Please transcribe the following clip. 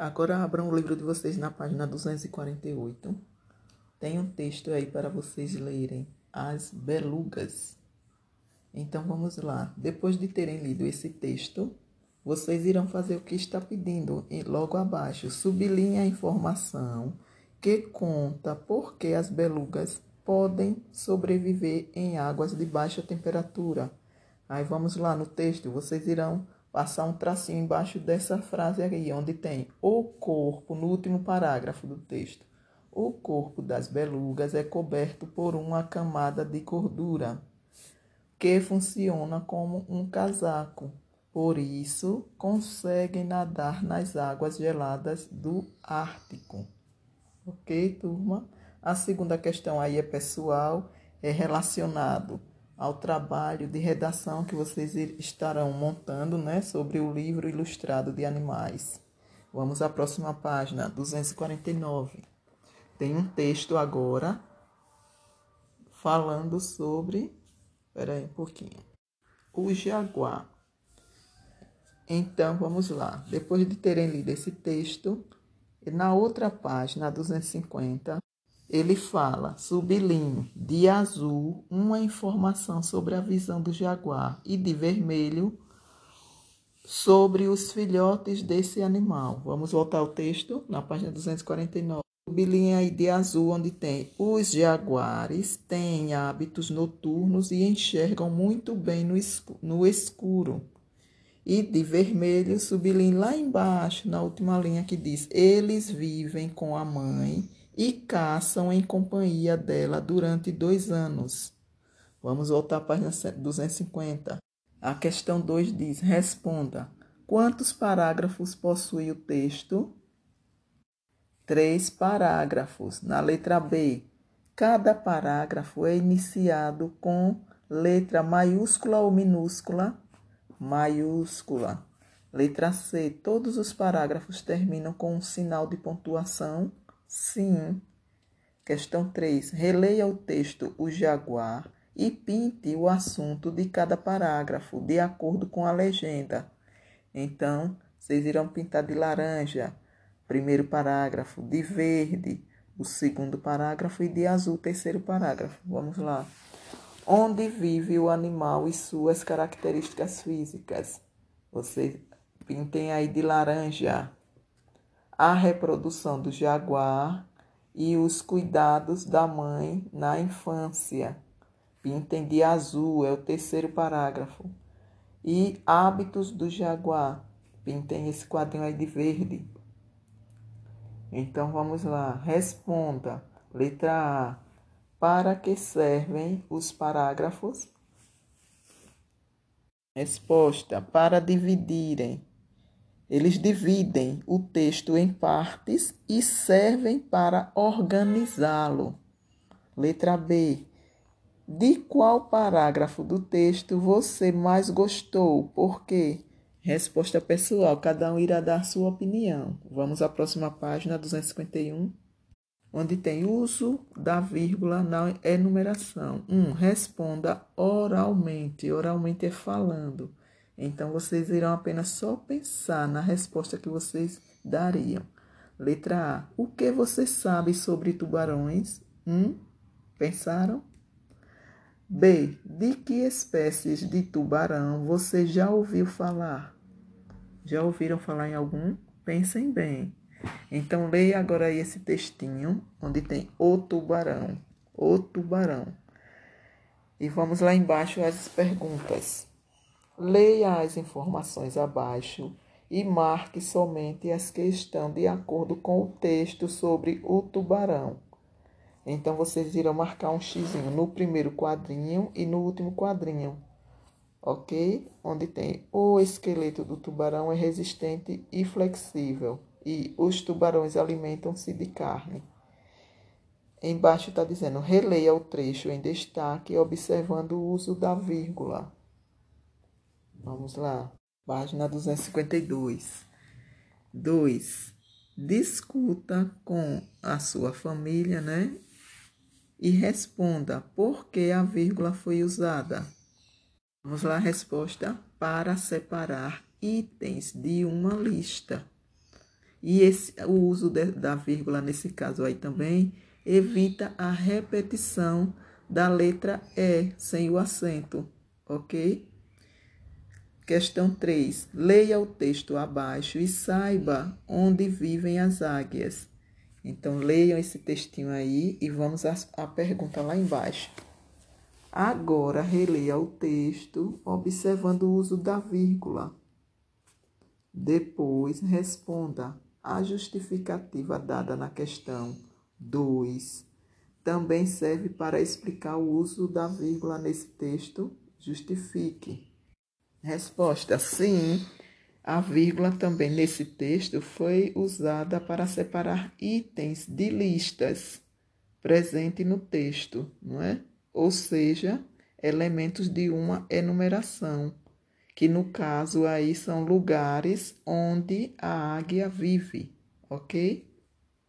Agora abram o livro de vocês na página 248. Tem um texto aí para vocês lerem. As belugas. Então vamos lá. Depois de terem lido esse texto, vocês irão fazer o que está pedindo logo abaixo. Sublinhe a informação que conta por que as belugas podem sobreviver em águas de baixa temperatura. Aí vamos lá no texto, vocês irão passar um tracinho embaixo dessa frase aí, onde tem o corpo, no último parágrafo do texto. O corpo das belugas é coberto por uma camada de gordura que funciona como um casaco. Por isso, conseguem nadar nas águas geladas do Ártico. Ok, turma? A segunda questão aí é pessoal, é relacionado ao trabalho de redação que vocês estarão montando, né, sobre o livro ilustrado de animais. Vamos à próxima página, 249. Tem um texto agora falando sobre. Espera aí um pouquinho. O jaguar. Então, vamos lá. Depois de terem lido esse texto, na outra página, 250, ele fala, sublinho, de azul, uma informação sobre a visão do jaguar e de vermelho sobre os filhotes desse animal. Vamos voltar ao texto na página 249. Sublinha aí de azul, onde tem os jaguares têm hábitos noturnos e enxergam muito bem no escuro. No escuro. E de vermelho, sublinhe lá embaixo, na última linha que diz: eles vivem com a mãe e caçam em companhia dela durante dois anos. Vamos voltar à página 250. A questão 2 diz: responda. Quantos parágrafos possui o texto? Três parágrafos. Na letra B, cada parágrafo é iniciado com letra maiúscula ou minúscula? Maiúscula. Letra C, todos os parágrafos terminam com um sinal de pontuação? Sim. Questão 3. Releia o texto O Jaguar e pinte o assunto de cada parágrafo de acordo com a legenda. Então, vocês irão pintar de laranja, primeiro parágrafo, de verde, o segundo parágrafo e de azul, terceiro parágrafo. Vamos lá. Onde vive o animal e suas características físicas? Vocês pintem aí de laranja a reprodução do jaguar e os cuidados da mãe na infância. Pintem de azul, é o terceiro parágrafo. E hábitos do jaguar. Pintem esse quadrinho aí de verde. Então vamos lá. Responda. Letra A. Para que servem os parágrafos? Resposta: para dividirem eles dividem o texto em partes e servem para organizá-lo. Letra B. De qual parágrafo do texto você mais gostou? Por quê? Resposta pessoal, cada um irá dar sua opinião. Vamos à próxima página, 251, onde tem uso da vírgula na enumeração. 1. Um, responda oralmente. Oralmente é falando. Então, vocês irão apenas só pensar na resposta que vocês dariam. Letra A. O que você sabe sobre tubarões? Hum? Pensaram? B. De que espécies de tubarão você já ouviu falar? Já ouviram falar em algum? Pensem bem. Então, leia agora esse textinho, onde tem o tubarão. O tubarão. E vamos lá embaixo as perguntas. Leia as informações abaixo e marque somente as que estão de acordo com o texto sobre o tubarão. Então vocês irão marcar um X no primeiro quadrinho e no último quadrinho, ok? Onde tem o esqueleto do tubarão é resistente e flexível e os tubarões alimentam-se de carne. Embaixo está dizendo releia o trecho em destaque, observando o uso da vírgula. Vamos lá. Página 252. 2. Discuta com a sua família, né? E responda por que a vírgula foi usada. Vamos lá, resposta para separar itens de uma lista. E esse, o uso de, da vírgula nesse caso aí também evita a repetição da letra E sem o acento, ok? Questão 3. Leia o texto abaixo e saiba onde vivem as águias. Então, leiam esse textinho aí e vamos à, pergunta lá embaixo. Agora, releia o texto, observando o uso da vírgula. Depois, responda a justificativa dada na questão 2. Também serve para explicar o uso da vírgula nesse texto. Justifique. Resposta: sim. A vírgula também nesse texto foi usada para separar itens de listas presente no texto, não é? Ou seja, elementos de uma enumeração, que no caso aí são lugares onde a águia vive, ok?